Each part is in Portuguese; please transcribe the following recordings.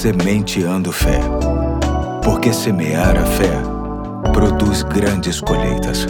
Sementeando Fé. Porque semear a fé produz grandes colheitas.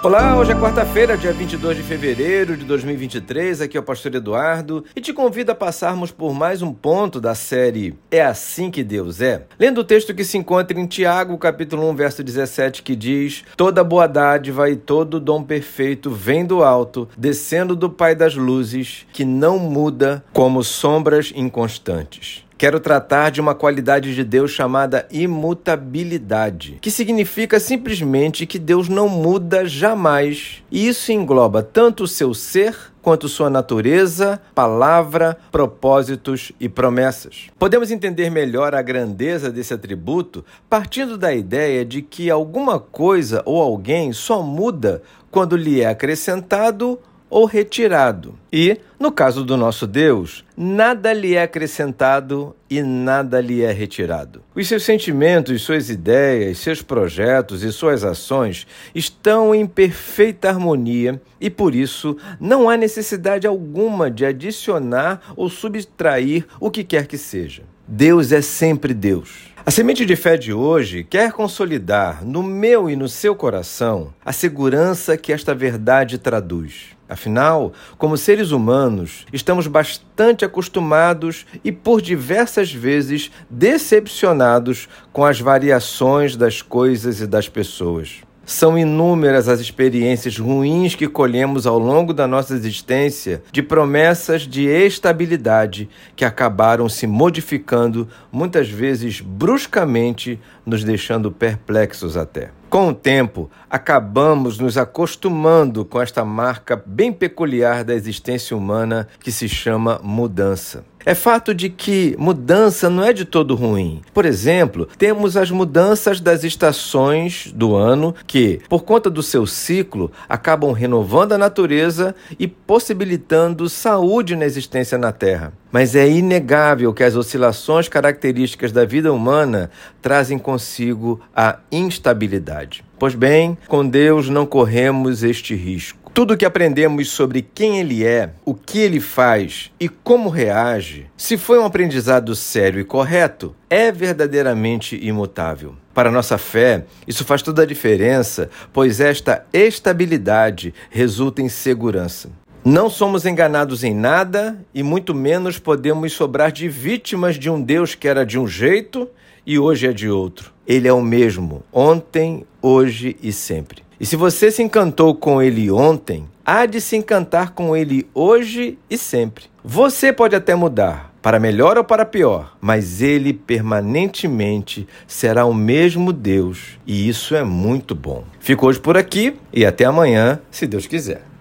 Olá, hoje é quarta-feira, dia 22 de fevereiro de 2023. Aqui é o pastor Eduardo e te convido a passarmos por mais um ponto da série É assim que Deus é. Lendo o texto que se encontra em Tiago, capítulo 1, verso 17, que diz: Toda boa dádiva e todo dom perfeito vem do alto, descendo do Pai das luzes, que não muda como sombras inconstantes. Quero tratar de uma qualidade de Deus chamada imutabilidade, que significa simplesmente que Deus não muda jamais. E isso engloba tanto o seu ser quanto sua natureza, palavra, propósitos e promessas. Podemos entender melhor a grandeza desse atributo partindo da ideia de que alguma coisa ou alguém só muda quando lhe é acrescentado ou retirado. E, no caso do nosso Deus, nada lhe é acrescentado e nada lhe é retirado. Os seus sentimentos, suas ideias, seus projetos e suas ações estão em perfeita harmonia e, por isso, não há necessidade alguma de adicionar ou subtrair o que quer que seja. Deus é sempre Deus. A semente de fé de hoje quer consolidar no meu e no seu coração a segurança que esta verdade traduz. Afinal, como seres humanos, estamos bastante acostumados e por diversas vezes decepcionados com as variações das coisas e das pessoas. São inúmeras as experiências ruins que colhemos ao longo da nossa existência de promessas de estabilidade que acabaram se modificando, muitas vezes bruscamente, nos deixando perplexos até. Com o tempo, acabamos nos acostumando com esta marca bem peculiar da existência humana que se chama mudança. É fato de que mudança não é de todo ruim. Por exemplo, temos as mudanças das estações do ano que, por conta do seu ciclo, acabam renovando a natureza e possibilitando saúde na existência na Terra. Mas é inegável que as oscilações características da vida humana trazem consigo a instabilidade. Pois bem, com Deus não corremos este risco. Tudo o que aprendemos sobre quem ele é, o que ele faz e como reage, se foi um aprendizado sério e correto, é verdadeiramente imutável. Para nossa fé, isso faz toda a diferença, pois esta estabilidade resulta em segurança. Não somos enganados em nada e muito menos podemos sobrar de vítimas de um Deus que era de um jeito e hoje é de outro. Ele é o mesmo, ontem, hoje e sempre. E se você se encantou com ele ontem, há de se encantar com ele hoje e sempre. Você pode até mudar, para melhor ou para pior, mas ele permanentemente será o mesmo Deus, e isso é muito bom. Fico hoje por aqui e até amanhã, se Deus quiser.